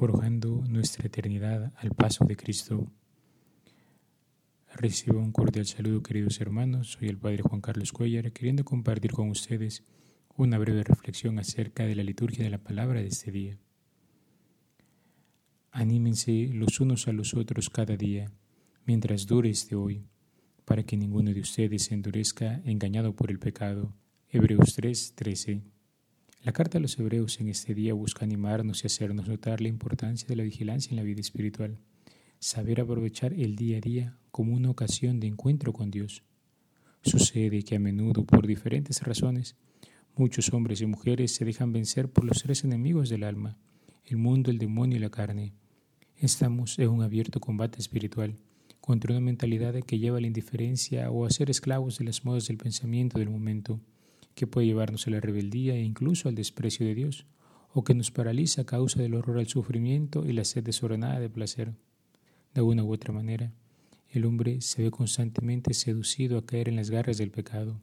forjando nuestra eternidad al paso de Cristo. Recibo un cordial saludo, queridos hermanos. Soy el Padre Juan Carlos Cuellar, queriendo compartir con ustedes una breve reflexión acerca de la liturgia de la palabra de este día. Anímense los unos a los otros cada día, mientras dure este hoy, para que ninguno de ustedes se endurezca engañado por el pecado. Hebreos 3, 13. La carta a los hebreos en este día busca animarnos y hacernos notar la importancia de la vigilancia en la vida espiritual, saber aprovechar el día a día como una ocasión de encuentro con Dios. Sucede que a menudo, por diferentes razones, muchos hombres y mujeres se dejan vencer por los tres enemigos del alma, el mundo, el demonio y la carne. Estamos en un abierto combate espiritual contra una mentalidad que lleva a la indiferencia o a ser esclavos de las modas del pensamiento del momento que puede llevarnos a la rebeldía e incluso al desprecio de Dios, o que nos paraliza a causa del horror al sufrimiento y la sed desordenada de placer. De una u otra manera, el hombre se ve constantemente seducido a caer en las garras del pecado.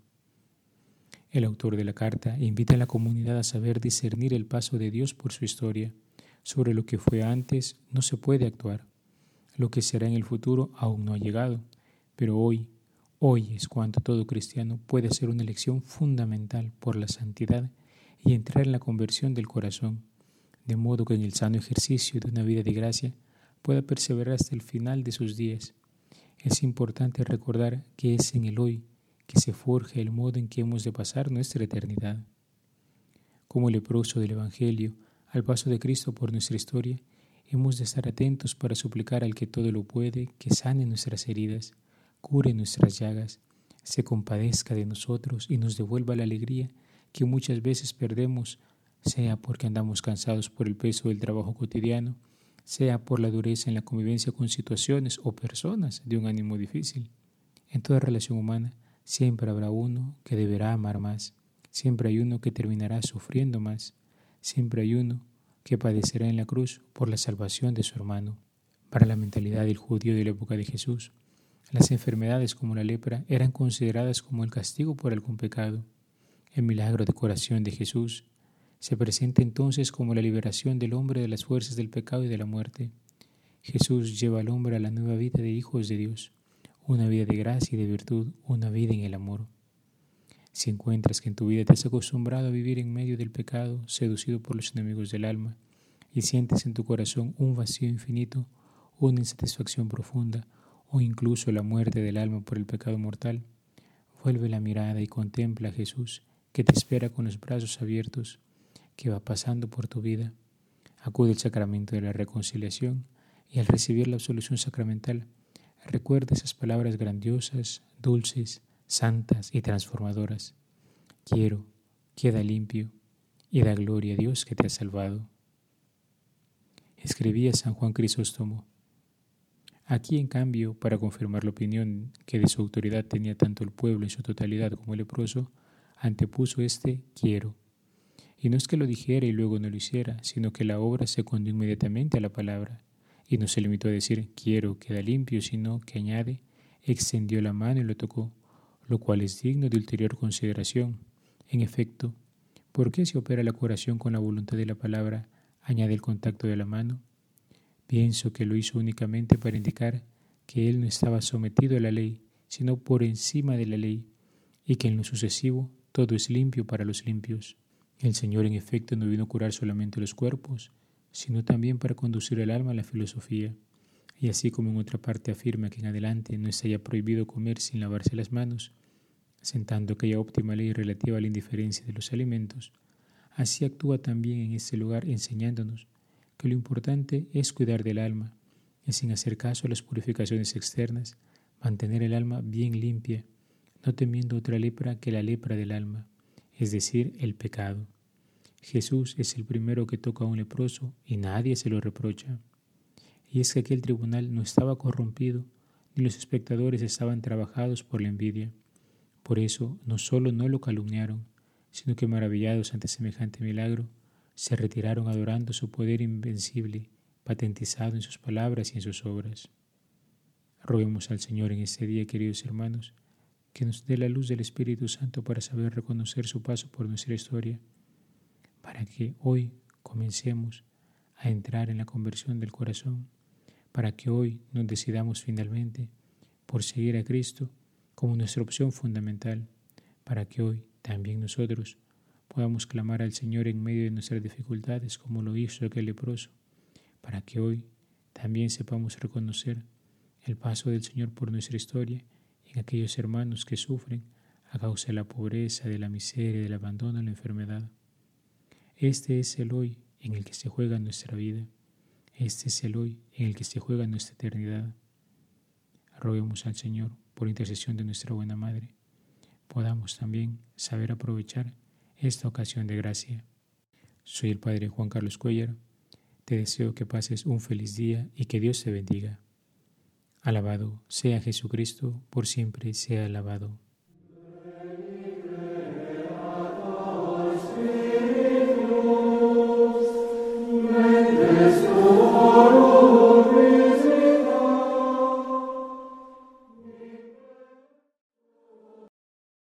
El autor de la carta invita a la comunidad a saber discernir el paso de Dios por su historia. Sobre lo que fue antes no se puede actuar. Lo que será en el futuro aún no ha llegado, pero hoy Hoy es cuando todo cristiano puede hacer una elección fundamental por la santidad y entrar en la conversión del corazón, de modo que en el sano ejercicio de una vida de gracia pueda perseverar hasta el final de sus días. Es importante recordar que es en el hoy que se forja el modo en que hemos de pasar nuestra eternidad. Como leproso del Evangelio, al paso de Cristo por nuestra historia, hemos de estar atentos para suplicar al que todo lo puede que sane nuestras heridas cure nuestras llagas, se compadezca de nosotros y nos devuelva la alegría que muchas veces perdemos, sea porque andamos cansados por el peso del trabajo cotidiano, sea por la dureza en la convivencia con situaciones o personas de un ánimo difícil. En toda relación humana siempre habrá uno que deberá amar más, siempre hay uno que terminará sufriendo más, siempre hay uno que padecerá en la cruz por la salvación de su hermano. Para la mentalidad del judío de la época de Jesús, las enfermedades como la lepra eran consideradas como el castigo por algún pecado. El milagro de curación de Jesús se presenta entonces como la liberación del hombre de las fuerzas del pecado y de la muerte. Jesús lleva al hombre a la nueva vida de hijos de Dios, una vida de gracia y de virtud, una vida en el amor. Si encuentras que en tu vida te has acostumbrado a vivir en medio del pecado, seducido por los enemigos del alma, y sientes en tu corazón un vacío infinito, una insatisfacción profunda, o incluso la muerte del alma por el pecado mortal, vuelve la mirada y contempla a Jesús que te espera con los brazos abiertos, que va pasando por tu vida. Acude al sacramento de la reconciliación y al recibir la absolución sacramental, recuerda esas palabras grandiosas, dulces, santas y transformadoras. Quiero, queda limpio y da gloria a Dios que te ha salvado. Escribía San Juan Crisóstomo. Aquí, en cambio, para confirmar la opinión que de su autoridad tenía tanto el pueblo en su totalidad como el leproso, antepuso este quiero. Y no es que lo dijera y luego no lo hiciera, sino que la obra se secundó inmediatamente a la palabra, y no se limitó a decir quiero, queda limpio, sino que añade, extendió la mano y lo tocó, lo cual es digno de ulterior consideración. En efecto, ¿por qué se opera la curación con la voluntad de la palabra, añade el contacto de la mano? Pienso que lo hizo únicamente para indicar que él no estaba sometido a la ley, sino por encima de la ley, y que en lo sucesivo todo es limpio para los limpios. El Señor en efecto no vino a curar solamente los cuerpos, sino también para conducir el alma a la filosofía. Y así como en otra parte afirma que en adelante no está ya prohibido comer sin lavarse las manos, sentando aquella óptima ley relativa a la indiferencia de los alimentos, así actúa también en este lugar enseñándonos que lo importante es cuidar del alma y sin hacer caso a las purificaciones externas, mantener el alma bien limpia, no temiendo otra lepra que la lepra del alma, es decir, el pecado. Jesús es el primero que toca a un leproso y nadie se lo reprocha. Y es que aquel tribunal no estaba corrompido, ni los espectadores estaban trabajados por la envidia. Por eso no solo no lo calumniaron, sino que maravillados ante semejante milagro, se retiraron adorando su poder invencible, patentizado en sus palabras y en sus obras. Roguemos al Señor en este día, queridos hermanos, que nos dé la luz del Espíritu Santo para saber reconocer su paso por nuestra historia, para que hoy comencemos a entrar en la conversión del corazón, para que hoy nos decidamos finalmente por seguir a Cristo como nuestra opción fundamental, para que hoy también nosotros podamos clamar al Señor en medio de nuestras dificultades como lo hizo aquel leproso, para que hoy también sepamos reconocer el paso del Señor por nuestra historia en aquellos hermanos que sufren a causa de la pobreza, de la miseria, del abandono, de la enfermedad. Este es el hoy en el que se juega nuestra vida. Este es el hoy en el que se juega nuestra eternidad. Roguemos al Señor, por intercesión de nuestra buena Madre, podamos también saber aprovechar esta ocasión de gracia. Soy el Padre Juan Carlos Cuellar. Te deseo que pases un feliz día y que Dios te bendiga. Alabado sea Jesucristo, por siempre sea alabado.